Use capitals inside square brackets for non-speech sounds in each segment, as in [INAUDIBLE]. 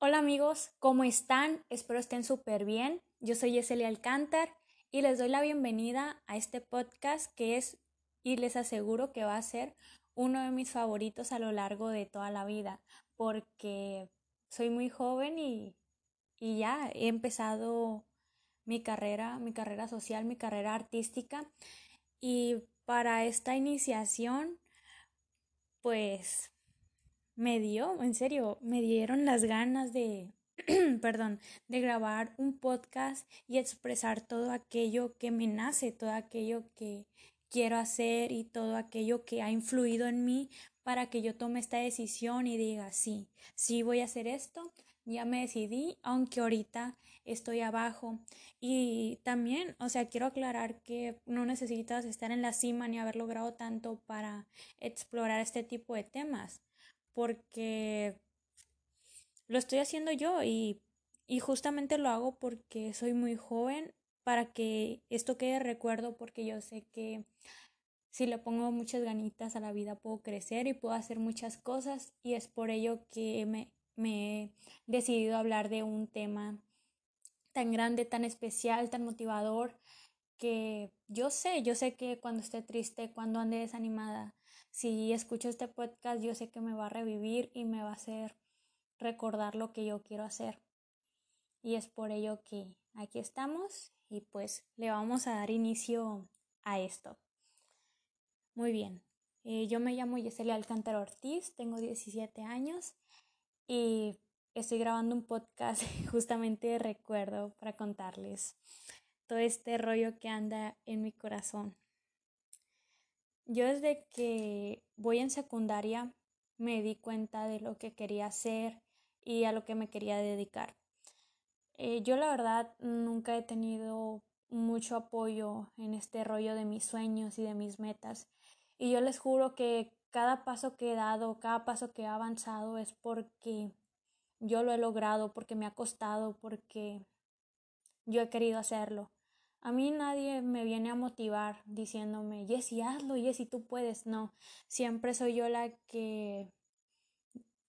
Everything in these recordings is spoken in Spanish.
Hola amigos, ¿cómo están? Espero estén súper bien. Yo soy Yeselia Alcántar y les doy la bienvenida a este podcast que es, y les aseguro que va a ser uno de mis favoritos a lo largo de toda la vida, porque soy muy joven y, y ya he empezado mi carrera, mi carrera social, mi carrera artística. Y para esta iniciación, pues me dio, en serio, me dieron las ganas de, [CLEARS THROAT] perdón, de grabar un podcast y expresar todo aquello que me nace, todo aquello que quiero hacer y todo aquello que ha influido en mí para que yo tome esta decisión y diga, sí, sí voy a hacer esto, ya me decidí, aunque ahorita estoy abajo. Y también, o sea, quiero aclarar que no necesitas estar en la cima ni haber logrado tanto para explorar este tipo de temas porque lo estoy haciendo yo y, y justamente lo hago porque soy muy joven para que esto quede recuerdo porque yo sé que si le pongo muchas ganitas a la vida puedo crecer y puedo hacer muchas cosas y es por ello que me, me he decidido hablar de un tema tan grande, tan especial, tan motivador que yo sé, yo sé que cuando esté triste, cuando ande desanimada, si escucho este podcast, yo sé que me va a revivir y me va a hacer recordar lo que yo quiero hacer. Y es por ello que aquí estamos y pues le vamos a dar inicio a esto. Muy bien, eh, yo me llamo Yeselia Alcántara Ortiz, tengo 17 años y estoy grabando un podcast [LAUGHS] justamente de recuerdo para contarles todo este rollo que anda en mi corazón. Yo desde que voy en secundaria me di cuenta de lo que quería hacer y a lo que me quería dedicar. Eh, yo la verdad nunca he tenido mucho apoyo en este rollo de mis sueños y de mis metas. Y yo les juro que cada paso que he dado, cada paso que he avanzado es porque yo lo he logrado, porque me ha costado, porque yo he querido hacerlo. A mí nadie me viene a motivar diciéndome, Jessy, hazlo, Jessy, tú puedes. No, siempre soy yo la que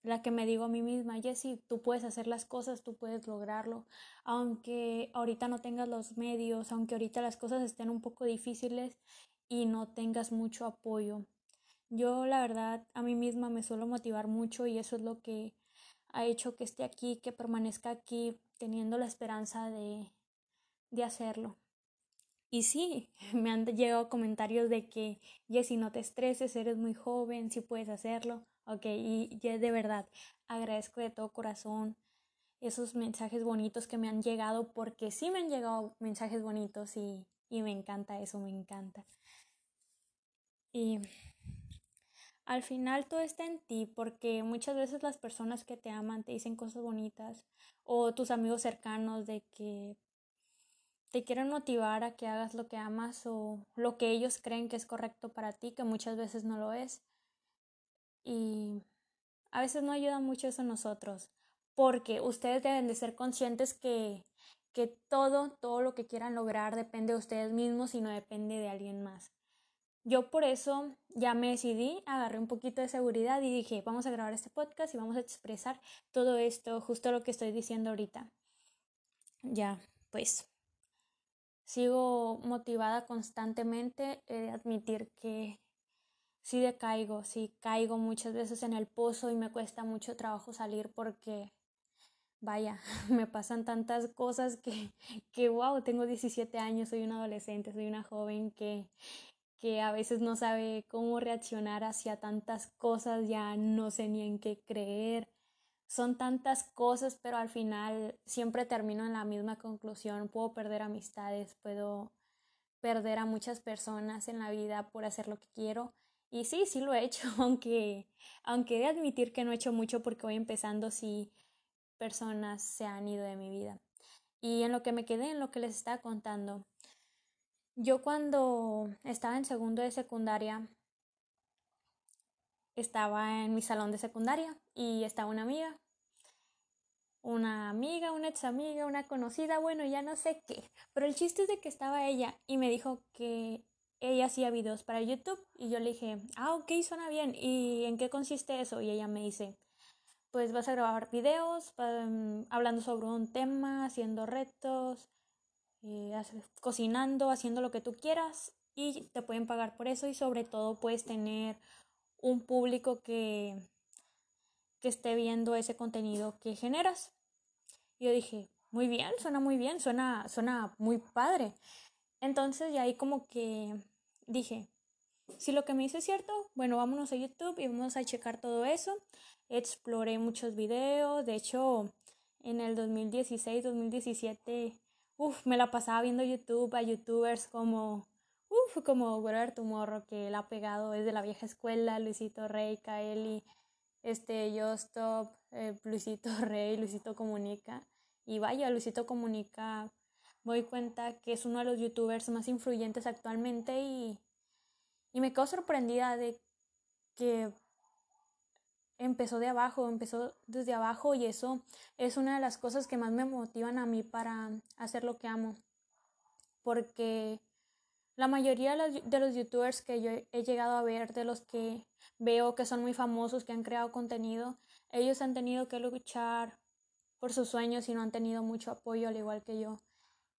la que me digo a mí misma, Jessy, tú puedes hacer las cosas, tú puedes lograrlo, aunque ahorita no tengas los medios, aunque ahorita las cosas estén un poco difíciles y no tengas mucho apoyo. Yo la verdad a mí misma me suelo motivar mucho y eso es lo que ha hecho que esté aquí, que permanezca aquí, teniendo la esperanza de, de hacerlo. Y sí, [LAUGHS] me han llegado comentarios de que, Jessy, no te estreses, eres muy joven, sí puedes hacerlo. Ok, y, de verdad, agradezco de todo corazón esos mensajes bonitos que me han llegado, porque sí me han llegado mensajes bonitos y, y me encanta eso, me encanta. Y al final todo está en ti, porque muchas veces las personas que te aman te dicen cosas bonitas, o tus amigos cercanos de que te quieren motivar a que hagas lo que amas o lo que ellos creen que es correcto para ti, que muchas veces no lo es. Y a veces no ayuda mucho eso a nosotros, porque ustedes deben de ser conscientes que, que todo, todo lo que quieran lograr depende de ustedes mismos y no depende de alguien más. Yo por eso ya me decidí, agarré un poquito de seguridad y dije, vamos a grabar este podcast y vamos a expresar todo esto, justo lo que estoy diciendo ahorita. Ya, pues sigo motivada constantemente, he de admitir que sí decaigo, sí caigo muchas veces en el pozo y me cuesta mucho trabajo salir porque, vaya, [LAUGHS] me pasan tantas cosas que, que wow, tengo 17 años, soy una adolescente, soy una joven que, que a veces no sabe cómo reaccionar hacia tantas cosas, ya no sé ni en qué creer, son tantas cosas, pero al final siempre termino en la misma conclusión. Puedo perder amistades, puedo perder a muchas personas en la vida por hacer lo que quiero. Y sí, sí lo he hecho, [LAUGHS] aunque, aunque he de admitir que no he hecho mucho porque voy empezando, sí, personas se han ido de mi vida. Y en lo que me quedé, en lo que les estaba contando, yo cuando estaba en segundo de secundaria, estaba en mi salón de secundaria y estaba una amiga. Una amiga, una ex amiga, una conocida, bueno, ya no sé qué. Pero el chiste es de que estaba ella y me dijo que ella hacía videos para YouTube y yo le dije, ah, ok, suena bien. ¿Y en qué consiste eso? Y ella me dice, pues vas a grabar videos mm, hablando sobre un tema, haciendo retos, eh, cocinando, haciendo lo que tú quieras y te pueden pagar por eso y sobre todo puedes tener un público que, que esté viendo ese contenido que generas. yo dije, muy bien, suena muy bien, suena, suena muy padre. Entonces, ya ahí como que dije, si lo que me dice es cierto, bueno, vámonos a YouTube y vamos a checar todo eso. Exploré muchos videos, de hecho, en el 2016, 2017, uff, me la pasaba viendo YouTube a youtubers como, uff, como Whatever Tomorrow, que la ha pegado desde la vieja escuela, Luisito Rey, Kaeli, este, Yo Stop, eh, Luisito [LAUGHS] Rey, Luisito Comunica. Y vaya, Luisito Comunica, me doy cuenta que es uno de los youtubers más influyentes actualmente y, y me quedo sorprendida de que empezó de abajo, empezó desde abajo y eso es una de las cosas que más me motivan a mí para hacer lo que amo. Porque la mayoría de los youtubers que yo he llegado a ver, de los que veo que son muy famosos, que han creado contenido, ellos han tenido que luchar por sus sueños y no han tenido mucho apoyo al igual que yo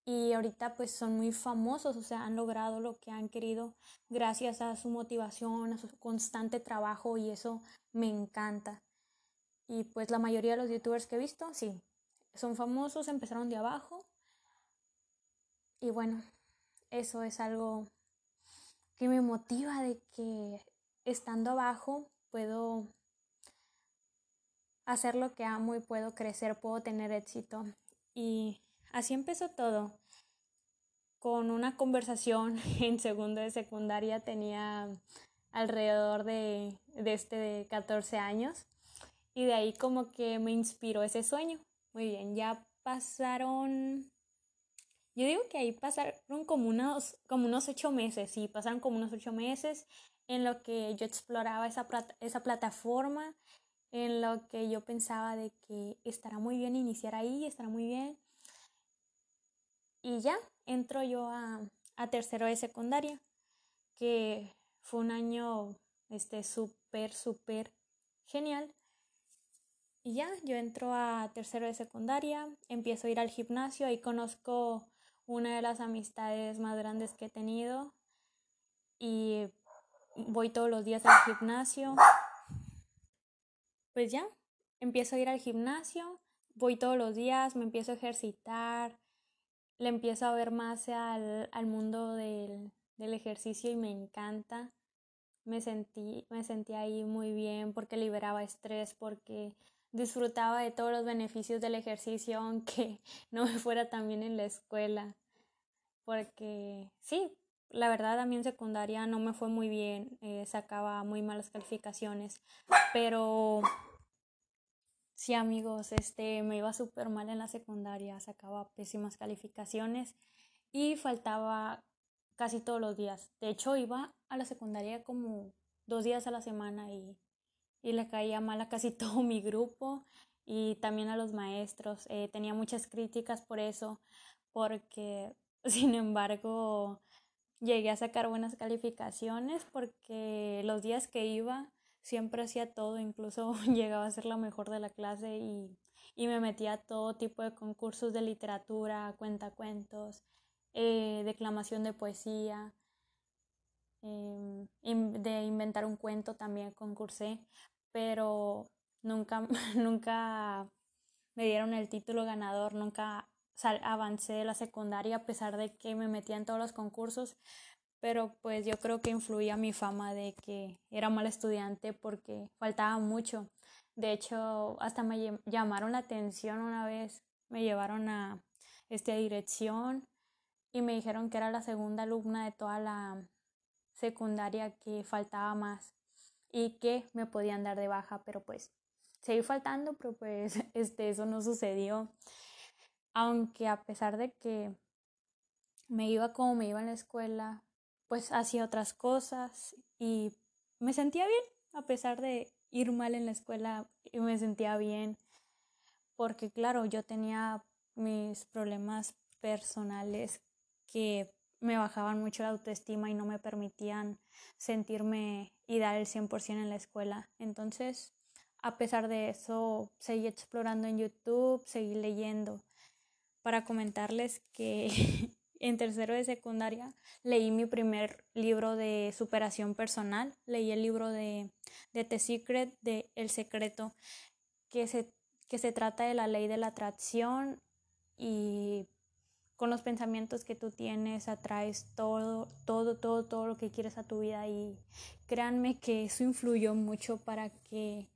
y ahorita pues son muy famosos, o sea, han logrado lo que han querido gracias a su motivación, a su constante trabajo y eso me encanta. Y pues la mayoría de los youtubers que he visto, sí, son famosos, empezaron de abajo. Y bueno, eso es algo que me motiva de que estando abajo puedo hacer lo que amo y puedo crecer, puedo tener éxito. Y Así empezó todo. Con una conversación [LAUGHS] en segundo de secundaria tenía alrededor de, de este de 14 años y de ahí como que me inspiró ese sueño. Muy bien, ya pasaron, yo digo que ahí pasaron como unos, como unos ocho meses, sí, pasaron como unos ocho meses en lo que yo exploraba esa, esa plataforma, en lo que yo pensaba de que estará muy bien iniciar ahí, estará muy bien y ya entro yo a, tercero de secundaria, que fue un año este súper, súper genial. Y ya, yo entro a tercero de secundaria, empiezo a ir al gimnasio, y conozco una de las amistades más grandes que he tenido y voy todos los días al gimnasio. Pues ya, empiezo a ir al gimnasio, voy todos los días, me empiezo a ejercitar, le empiezo a ver más al, al mundo del, del, ejercicio y me encanta. Me sentí, me sentí ahí muy bien porque liberaba estrés, porque disfrutaba de todos los beneficios del ejercicio, aunque [LAUGHS] no me fuera tan bien en la escuela. Porque sí, la verdad a mí en secundaria no me fue muy bien, eh, sacaba muy malas calificaciones, pero Sí, amigos, este, me iba súper mal en la secundaria, sacaba pésimas calificaciones y faltaba casi todos los días. De hecho, iba a la secundaria como dos días a la semana y, y le caía mal a casi [LAUGHS] todo mi grupo y también a los maestros. Eh, tenía muchas críticas por eso, porque [LAUGHS] sin embargo llegué a sacar buenas calificaciones porque los días que iba siempre hacía todo, incluso [LAUGHS] llegaba a ser la mejor de la clase y, y me metía a todo tipo de concursos de literatura, cuentacuentos, eh, declamación de poesía, eh, de inventar un cuento también concursé, pero nunca, [LAUGHS] nunca me dieron el título ganador, nunca avancé de la secundaria a pesar de que me metía en todos los concursos, pero pues yo creo que influía mi fama de que era mal estudiante porque faltaba mucho. De hecho, hasta me llamaron la atención una vez, me llevaron a esta dirección y me dijeron que era la segunda alumna de toda la secundaria que faltaba más y que me podían dar de baja, pero pues seguí faltando, pero pues [LAUGHS] este, eso no sucedió. Aunque a pesar de que me iba como me iba en la escuela, pues hacía otras cosas y me sentía bien, a pesar de ir mal en la escuela, me sentía bien, porque claro, yo tenía mis problemas personales que me bajaban mucho la autoestima y no me permitían sentirme y dar el 100% en la escuela. Entonces, a pesar de eso, seguí explorando en YouTube, seguí leyendo. Para comentarles que [LAUGHS] en tercero de secundaria leí mi primer libro de superación personal, leí el libro de, de The Secret, de El Secreto, que se, que se trata de la ley de la atracción y con los pensamientos que tú tienes atraes todo, todo, todo, todo lo que quieres a tu vida y créanme que eso influyó mucho para que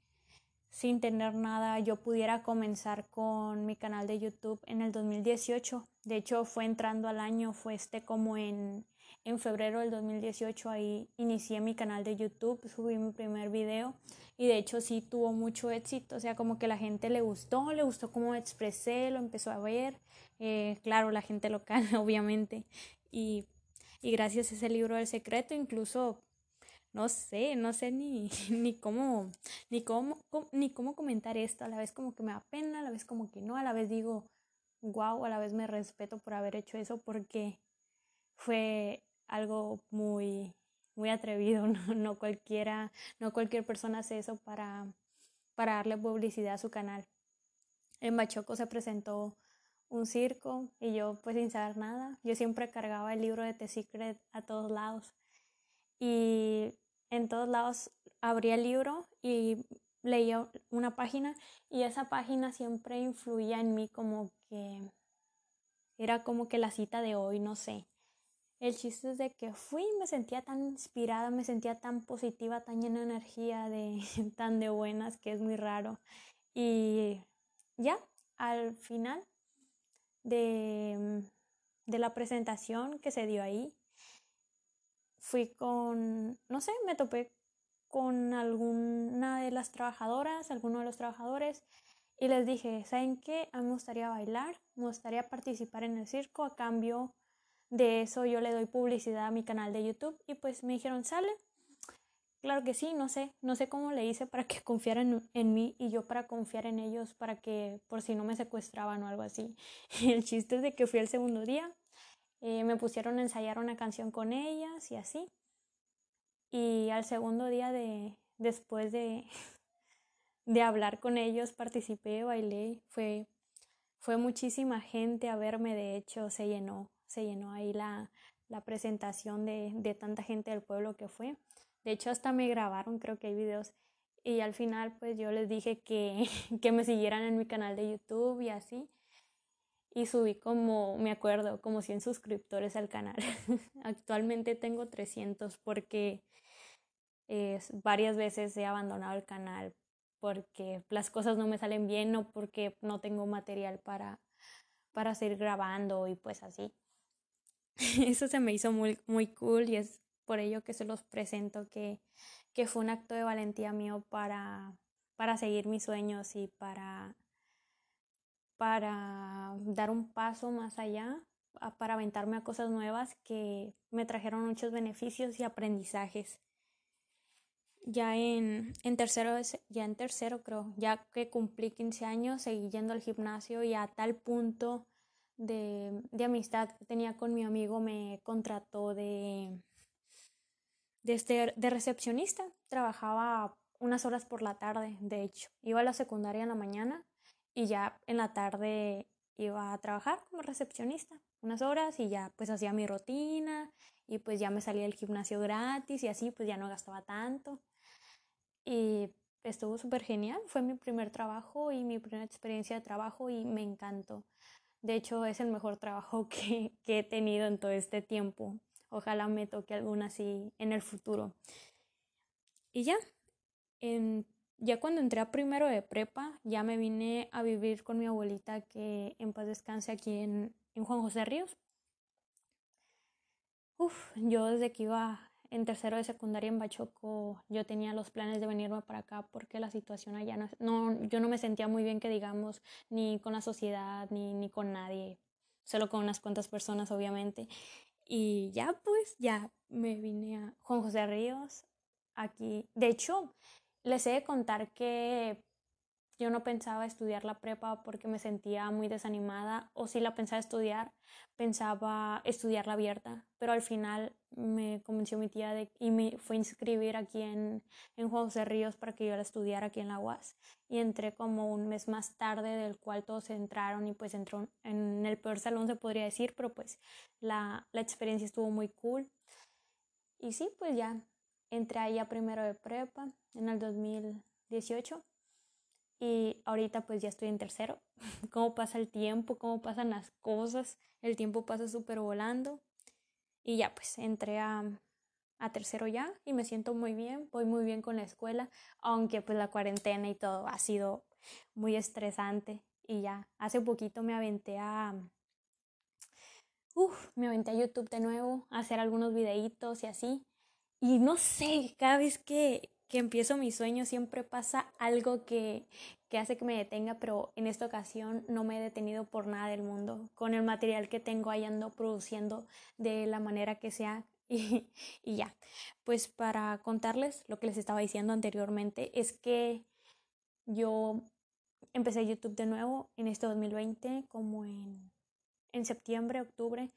sin tener nada yo pudiera comenzar con mi canal de YouTube en el 2018. De hecho fue entrando al año, fue este como en, en febrero del 2018 ahí inicié mi canal de YouTube, subí mi primer video y de hecho sí tuvo mucho éxito, o sea como que la gente le gustó, le gustó cómo expresé, lo empezó a ver eh, claro, la gente local, [LAUGHS] obviamente. Y, y gracias a ese libro del secreto, incluso no sé, no sé ni, [LAUGHS] ni cómo, ni cómo, ni cómo comentar esto. A la vez como que me da pena, a la vez como que no, a la vez digo, wow, a la vez me respeto por haber hecho eso porque fue algo muy, muy atrevido, [LAUGHS] no, no cualquiera, no cualquier persona hace eso para, para darle publicidad a su canal. En Bachoco se presentó un circo y yo pues sin saber nada, yo siempre cargaba el libro de The Secret a todos lados y en todos lados abría el libro y leía una página y esa página siempre influía en mí como que era como que la cita de hoy, no sé. El chiste es de que fui, me sentía tan inspirada, me sentía tan positiva, tan llena de energía, de [LAUGHS] tan de buenas, que es muy raro. Y ya, al final de, de la presentación que se dio ahí. Fui con, no sé, me topé con alguna de las trabajadoras, alguno de los trabajadores, y les dije, ¿saben qué? A mí me gustaría bailar, me gustaría participar en el circo, a cambio de eso yo le doy publicidad a mi canal de YouTube, y pues me dijeron, sale, Claro que sí, no sé, no sé cómo le hice para que [LAUGHS] confiaran en, mí y yo para confiar en ellos, para que por si no me secuestraban o algo así. [LAUGHS] El chiste es de que fui el segundo día, eh, me pusieron a ensayar una canción con ellas y así. Y al segundo día de, después de, [LAUGHS] de hablar con ellos, participé, bailé, fue, fue muchísima gente a verme, de hecho se llenó, se llenó ahí la, la presentación de, de tanta gente del pueblo que fue. De hecho, hasta me grabaron, creo que hay videos. Y al final, pues yo les dije que, [LAUGHS] que me siguieran en mi canal de YouTube y así. Y subí como, me acuerdo, como 100 suscriptores al canal. [LAUGHS] Actualmente tengo 300 porque es, varias veces he abandonado el canal porque las cosas no me salen bien o porque no tengo material para, para seguir grabando y pues así. [LAUGHS] Eso se me hizo muy, muy cool y es por ello que se los presento, que, que fue un acto de valentía mío para, para seguir mis sueños y para, para dar un paso más allá, para aventarme a cosas nuevas que me trajeron muchos beneficios y aprendizajes. Ya en, en tercero, ya en tercero creo, ya que cumplí 15 años, seguí yendo al gimnasio y a tal punto de, de amistad que tenía con mi amigo me contrató de, de, de recepcionista. Trabajaba unas horas por la tarde, de hecho. Iba a la secundaria en la mañana y ya en la tarde iba a trabajar como recepcionista unas horas y ya pues hacía mi rutina y pues ya me salía del gimnasio gratis y así pues ya no gastaba tanto. Y estuvo súper genial, fue mi primer trabajo y mi primera experiencia de trabajo y me encantó. De hecho es el mejor trabajo [LAUGHS] que, que he tenido en todo este tiempo. Ojalá me toque alguna así en el futuro. Y ya, ya cuando entré a primero de prepa, ya me vine a vivir con mi abuelita que en paz descanse aquí en, en Juan José Ríos. Uf, yo desde que iba en tercero de secundaria en Bachoco, yo tenía los planes de venirme para acá porque la situación allá no, no, yo no me sentía muy bien que digamos, ni con la sociedad, ni, ni con nadie, solo con unas cuantas personas obviamente. Y ya pues, ya me vine a Juan José Ríos aquí. De hecho, les he de contar que yo no pensaba estudiar la prepa porque me sentía muy desanimada o si la pensaba estudiar, pensaba estudiar la abierta, pero al final me convenció mi tía de, y me fue a inscribir aquí en, en de Ríos para que yo la estudiara aquí en la UAS y entré como un mes más tarde del cual todos entraron y pues entró en el peor salón se podría decir, pero pues la, la experiencia estuvo muy cool. Y sí, pues ya entré ahí primero de prepa en el 2018 y ahorita pues ya estoy en tercero. [LAUGHS] Cómo pasa el tiempo, cómo pasan las cosas, el tiempo pasa súper volando. Y ya pues entré a, a tercero ya y me siento muy bien, voy muy bien con la escuela, aunque pues la cuarentena y todo ha sido muy estresante. Y ya, hace poquito me aventé a... Uf, me aventé a YouTube de nuevo, a hacer algunos videitos y así. Y no sé, cada vez que, que empiezo mi sueño siempre pasa algo que, que hace que me detenga, pero en esta ocasión no me he detenido por nada del mundo. Con el material que tengo ahí ando produciendo de la manera que sea [LAUGHS] y, y, ya. Pues para contarles lo que les estaba diciendo anteriormente es que yo empecé YouTube de nuevo en este 2020 como en, en septiembre, octubre.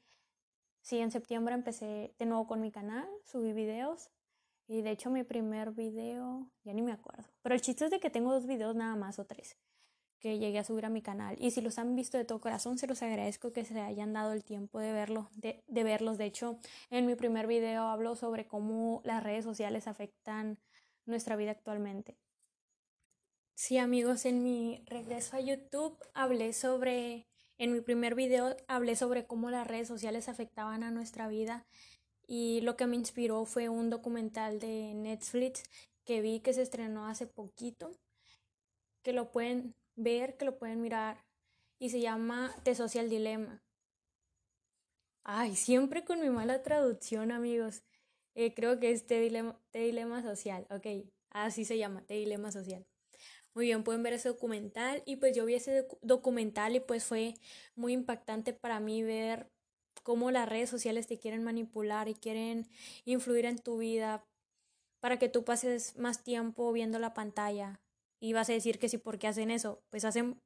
Sí, en septiembre empecé de nuevo con mi canal, subí videos y de hecho mi primer video, ya ni me acuerdo. Pero el chiste es de que tengo dos videos nada más o tres que llegué a subir a mi canal. Y si los han visto de todo corazón, se los agradezco que se hayan dado el tiempo de, verlo, de, de verlos. De hecho, en mi primer video hablo sobre cómo las redes sociales afectan nuestra vida actualmente. Sí, amigos, en mi regreso a YouTube hablé sobre, en mi primer video hablé sobre cómo las redes sociales afectaban a nuestra vida y lo que me inspiró fue un documental de Netflix que vi que se estrenó hace poquito, que lo pueden ver, que lo pueden mirar y se llama The Social Dilemma. Ay, siempre con mi mala traducción, amigos. Eh, creo que es The Dilema, Dilema Social, ok, así se llama, The Dilema Social. Muy bien, pueden ver ese documental y pues yo vi ese documental y pues fue muy impactante para mí ver cómo las redes sociales te quieren manipular y quieren influir en tu vida para que tú pases más tiempo viendo la pantalla. Y vas a decir que sí, ¿por qué hacen eso? Pues hacen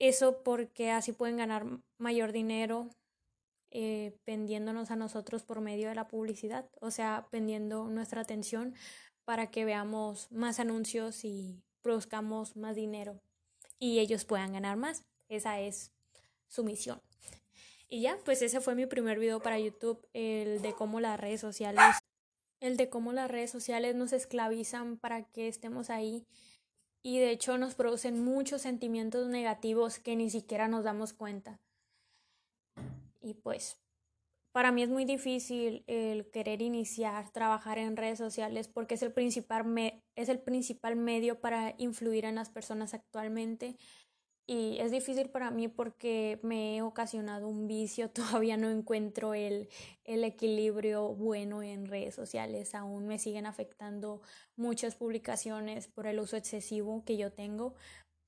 eso porque así pueden ganar mayor dinero eh, pendiéndonos a nosotros por medio de la publicidad, o sea, pendiendo nuestra atención para que veamos más anuncios y produzcamos más dinero y ellos puedan ganar más. Esa es su misión. Y ya, pues ese fue mi primer video para YouTube, el de cómo las redes sociales, el de cómo las redes sociales nos esclavizan para que estemos ahí y de hecho nos producen muchos sentimientos negativos que ni siquiera nos damos cuenta. Y pues para mí es muy difícil el querer iniciar, trabajar en redes sociales porque es el principal, me es el principal medio para influir en las personas actualmente y es difícil para mí porque me he ocasionado un vicio, [LAUGHS] todavía no encuentro el, el, equilibrio bueno en redes sociales, aún me siguen afectando muchas publicaciones por el uso excesivo que yo tengo,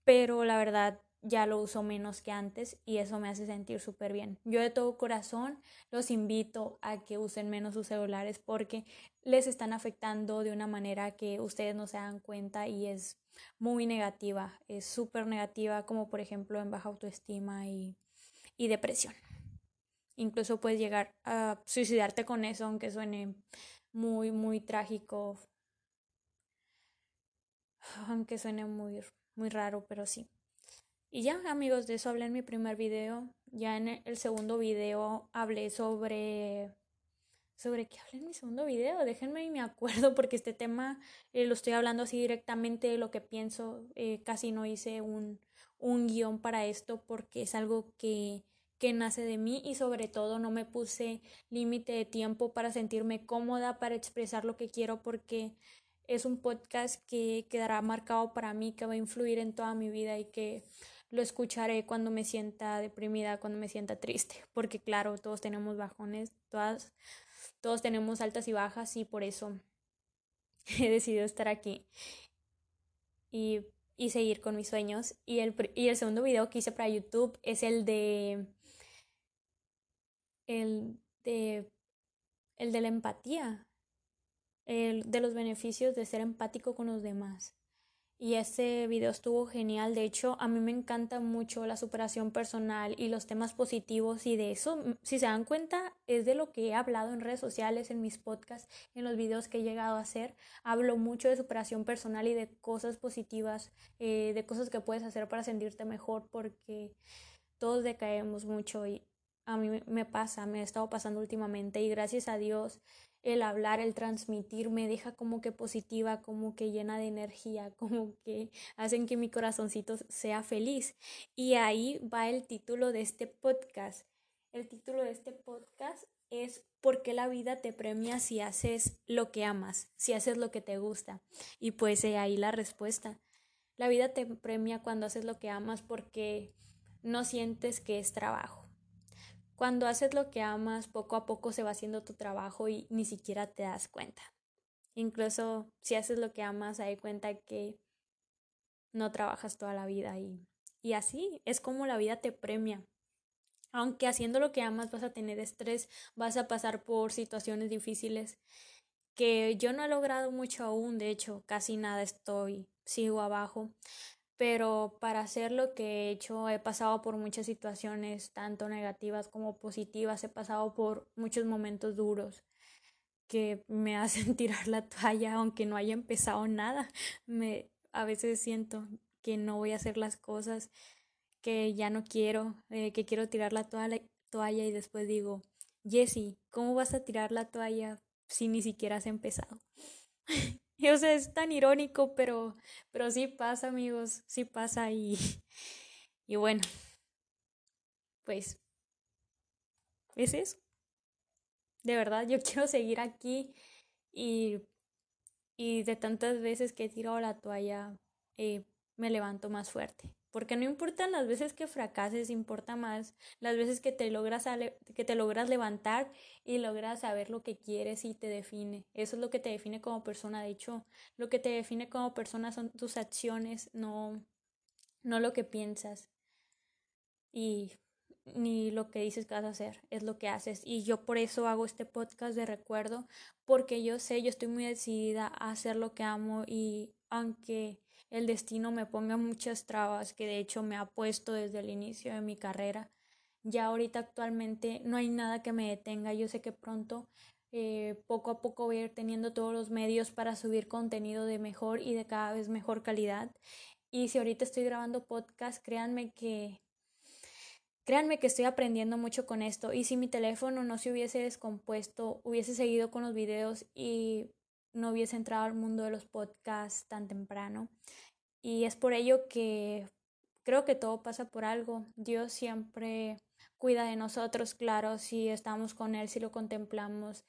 pero la verdad ya lo uso menos que antes y eso me hace sentir súper bien. Yo de todo corazón los invito a que usen menos sus celulares porque les están afectando de una manera que ustedes no se dan cuenta y es muy negativa, es súper negativa como por ejemplo en baja autoestima y, y depresión. Incluso puedes llegar a suicidarte con eso aunque suene muy, muy trágico, aunque suene muy, muy raro, pero sí. Y ya amigos, de eso hablé en mi primer video. Ya en el segundo video hablé sobre... ¿Sobre qué hablé en mi segundo video? Déjenme y me acuerdo porque este tema eh, lo estoy hablando así directamente de lo que pienso. Eh, casi no hice un, un guion para esto porque es algo que, que nace de mí y sobre todo no me puse límite de tiempo para sentirme cómoda, para expresar lo que quiero porque es un podcast que quedará marcado para mí, que va a influir en toda mi vida y que lo escucharé cuando me sienta deprimida, cuando me sienta triste, [LAUGHS] porque claro, todos tenemos bajones, todas, todos tenemos altas y bajas y por eso [LAUGHS] he decidido estar aquí y, y seguir con mis sueños. Y el, y el segundo video que hice para YouTube es el de el de el de la empatía, el de los beneficios de ser empático con los demás. Y ese video estuvo genial. De hecho, a mí me encanta mucho la superación personal y los temas positivos y de eso, mm, si se dan cuenta, es de lo que he hablado en redes sociales, en mis podcasts, en los videos que he llegado a hacer. Hablo mucho de superación personal y de cosas positivas, eh, de cosas que puedes hacer para sentirte mejor porque todos decaemos mucho y a mí me pasa, me ha estado pasando últimamente y gracias a Dios el hablar, el transmitir me deja como que positiva, como que llena de energía, [LAUGHS] como que hacen que mi corazoncito sea feliz. Y ahí va el título de este podcast. El título de este podcast es ¿Por qué la vida te premia si haces lo que amas, si haces lo que te gusta? Y pues ahí la respuesta. La vida te premia cuando haces lo que amas porque no sientes que es trabajo cuando haces lo que amas, poco a poco se va haciendo tu trabajo y ni siquiera te das cuenta. Incluso si haces lo que amas, hay cuenta que no trabajas toda la vida y, y así es como la vida te premia. Aunque haciendo lo que amas vas a tener estrés, vas a pasar por situaciones difíciles que yo no he logrado mucho aún, de hecho casi nada estoy, sigo abajo, pero para hacer lo que he hecho he pasado por muchas situaciones, tanto negativas como positivas, he pasado por muchos momentos duros que me [LAUGHS] hacen tirar la toalla aunque no haya empezado nada. Me a veces siento que no voy a hacer las cosas que ya no quiero, eh, que quiero tirar la toalla, toalla y después digo, Jessie, ¿cómo vas a tirar la toalla si ni siquiera has empezado? [LAUGHS] Y, [LAUGHS] o sea, es tan irónico, pero, pero sí pasa, amigos, sí pasa y, [LAUGHS] y bueno, pues es eso. De verdad, yo [LAUGHS] quiero seguir aquí y, y de tantas veces que he tirado la toalla, eh, me levanto más fuerte. Porque no importan las veces que fracases, importa más las veces que te logras, que te logras levantar y logras saber lo que quieres y te define. Eso es lo que te define como persona. De hecho, lo que te define como persona son tus acciones, no, no lo que piensas. Y ni lo que dices que vas a hacer, es lo que haces. Y yo por eso hago este podcast de recuerdo, porque yo sé, yo estoy muy decidida a hacer lo que amo y aunque el destino me ponga muchas trabas que de hecho me ha puesto desde el inicio de mi carrera. Ya ahorita actualmente no hay nada que me detenga. Yo sé que pronto eh, poco a poco voy a ir teniendo todos los medios para subir contenido de mejor y de cada vez mejor calidad. Y si ahorita estoy grabando podcast, créanme que créanme que estoy aprendiendo mucho con esto. Y si mi teléfono no se hubiese descompuesto, hubiese seguido con los videos y no hubiese entrado al mundo de los podcasts tan temprano. Y es por ello que creo que todo pasa por algo. Dios siempre cuida de nosotros, claro, si estamos con Él, si lo contemplamos,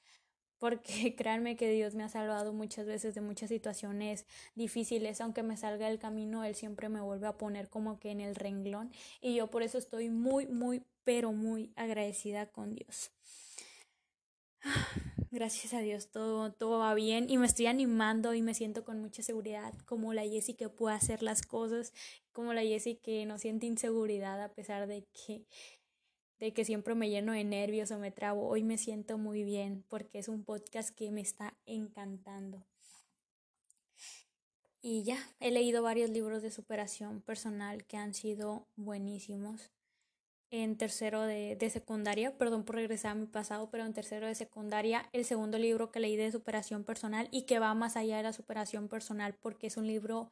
porque [LAUGHS] créanme que Dios me ha salvado muchas veces de muchas situaciones difíciles, aunque me salga del camino, Él siempre me vuelve a poner como que en el renglón y yo por eso estoy muy, muy, pero muy agradecida con Dios. [SIGHS] gracias a Dios todo, todo va bien y me estoy animando y me siento con mucha seguridad como la Jessie que puede hacer las cosas, como la Jessie que no siente inseguridad a pesar de que de que siempre me lleno de nervios o me trabo. Hoy me siento muy bien porque es un podcast que me está encantando. Y ya, he leído varios libros de superación personal que han sido buenísimos en tercero de, de, secundaria, perdón por regresar a mi pasado, pero en tercero de secundaria, el segundo libro que leí de superación personal y que va más allá de la superación personal porque es un libro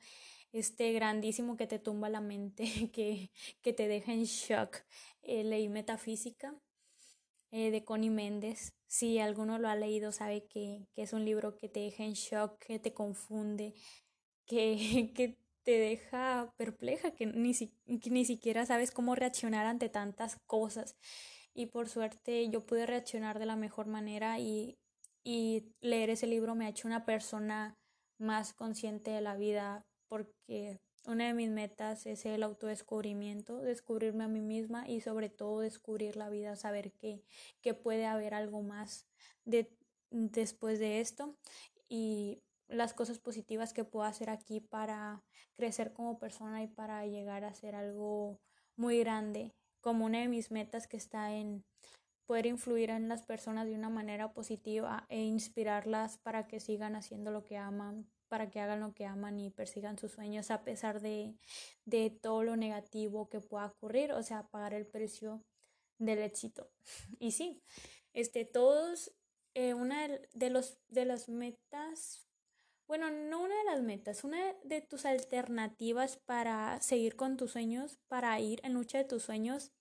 este grandísimo que te tumba la mente, [LAUGHS] que, que te deja en shock. Eh, leí Metafísica eh, de Connie Méndez. Si alguno lo ha leído sabe que, que, es un libro que te deja en shock, que te confunde, que, [LAUGHS] que te deja perpleja, que ni, que ni siquiera sabes cómo reaccionar ante tantas cosas. Y por suerte yo pude reaccionar de la mejor manera y, y leer ese libro me ha hecho una persona más consciente de la vida porque una de mis metas es el autodescubrimiento, descubrirme a mí misma y sobre todo descubrir la vida, saber que, que puede haber algo más de, después de esto y las cosas positivas que puedo hacer aquí para crecer como persona y para llegar a ser algo muy grande, como una de mis metas que está en poder influir en las personas de una manera positiva e inspirarlas para que sigan haciendo lo que aman, para que hagan lo que aman y persigan sus sueños a pesar de, de todo lo negativo que pueda ocurrir, o sea, pagar el precio del éxito. [LAUGHS] Y sí, este, todos, eh, una de, los, de las metas, bueno, no una de las metas, una de tus alternativas para seguir con tus sueños, para ir en lucha de tus sueños,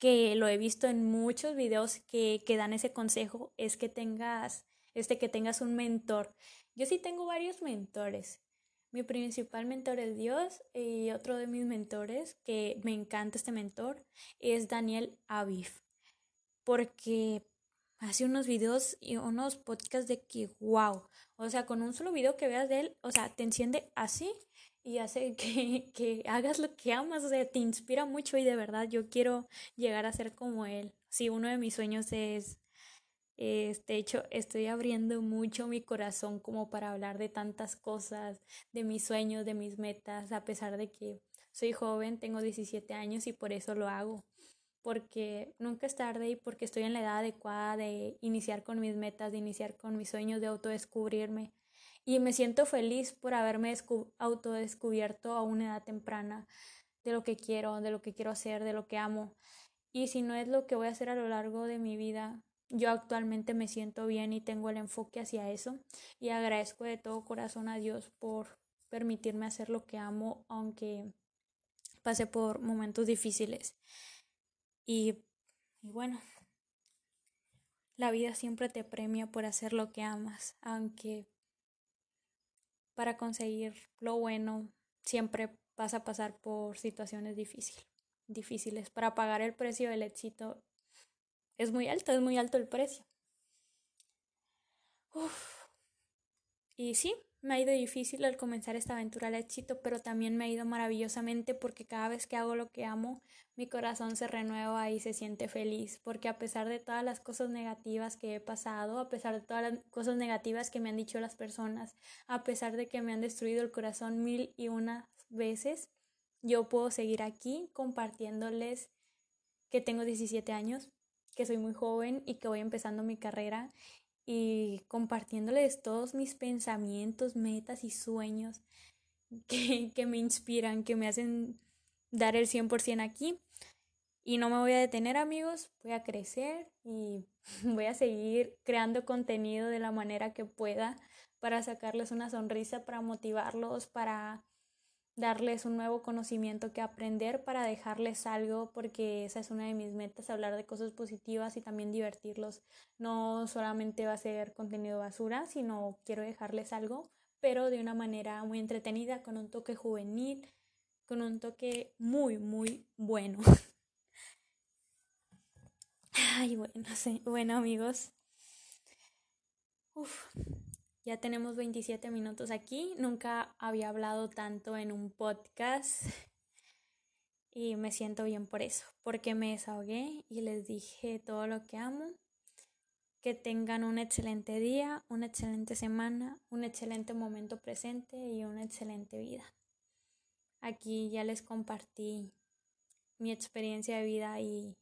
que lo he visto en muchos videos que, que dan ese consejo, es que tengas, este, que tengas un mentor. Yo sí tengo varios mentores. Mi principal mentor es Dios y otro de mis mentores, que me encanta este mentor, es Daniel Aviv, porque hace unos videos y unos podcasts de que, wow, o sea, con un solo video que veas de él, o sea, te enciende así y hace [LAUGHS] que, que hagas lo que amas, o sea, te inspira mucho y de verdad yo quiero llegar a ser como él. Sí, uno de mis sueños es este, hecho, estoy abriendo mucho mi corazón como para hablar de tantas cosas, de mis sueños, de mis metas, a pesar de que soy joven, tengo 17 años y por eso lo hago. Porque nunca es tarde y porque estoy en la edad adecuada de iniciar con mis metas, de iniciar con mis sueños, de autodescubrirme. Y me siento feliz por haberme autodescubierto a una edad temprana de lo que quiero, de lo que quiero hacer, de lo que amo. Y si no es lo que voy a hacer a lo largo de mi vida, yo actualmente me siento bien y tengo el enfoque hacia eso y agradezco de todo corazón a Dios por permitirme hacer lo que amo aunque pase por momentos difíciles. Y, bueno, la vida siempre te premia por hacer lo que amas, aunque para conseguir lo bueno siempre vas a pasar por situaciones difíciles. Para pagar el precio del éxito es muy alto, es muy alto el precio. Y sí, me ha ido difícil al comenzar esta aventura al éxito, pero también me ha ido maravillosamente porque cada vez que hago lo que amo, mi corazón se renueva y se siente feliz, porque a pesar de todas las cosas negativas que he pasado, a pesar de todas las cosas negativas que me han dicho las personas, a pesar de que me han destruido el corazón mil y una veces, yo puedo seguir aquí compartiéndoles que tengo 17 años, que soy muy joven y que voy empezando mi carrera y compartiéndoles todos mis pensamientos, metas y sueños [LAUGHS] que, que me inspiran, que me hacen dar el 100% aquí. Y no me voy a detener amigos, voy a crecer y [LAUGHS] voy a seguir creando contenido de la manera que pueda para sacarles una sonrisa, para motivarlos, para darles un nuevo conocimiento que aprender para dejarles algo, porque esa es una de mis metas, hablar de cosas positivas y también divertirlos. No solamente va a ser contenido basura, sino quiero dejarles algo, pero de una manera muy entretenida, con un toque juvenil, con un toque muy, muy bueno. [LAUGHS] Ay, bueno, sí. bueno amigos. Uf. Ya tenemos 27 minutos aquí. Nunca había hablado tanto en un podcast. [LAUGHS] Y me siento bien por eso, porque me desahogué y les dije todo lo que amo. Que tengan un excelente día, una excelente semana, un excelente momento presente y una excelente vida. Aquí ya les compartí mi experiencia de vida y,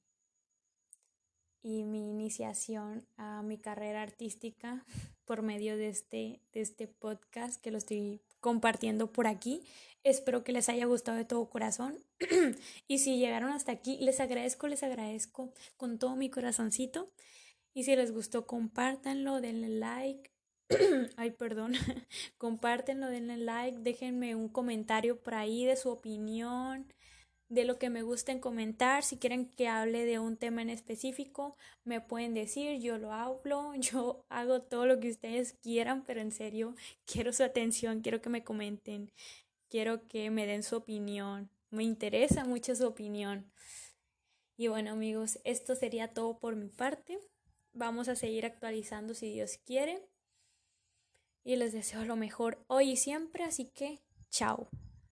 y mi iniciación a mi carrera artística [LAUGHS] por medio de este, de este podcast que lo estoy compartiendo por aquí. Espero que les haya gustado de todo corazón. [CLEARS THROAT] y si llegaron hasta aquí, les agradezco, les agradezco con todo mi corazoncito. Y si les gustó, compártanlo, denle like. [CLEARS THROAT] Ay, perdón. [LAUGHS] compártenlo, denle like, déjenme un comentario por ahí de su opinión de lo que me gusten comentar. Si quieren que hable de un tema en específico, me pueden decir, yo lo hablo, [LAUGHS] yo hago todo lo que ustedes quieran, pero en serio, quiero su atención, quiero que me comenten, quiero que me den su opinión. Me interesa mucho su opinión. Y bueno amigos, esto sería todo por mi parte. Vamos a seguir actualizando si Dios quiere. Y les deseo lo mejor hoy y siempre, así que chao.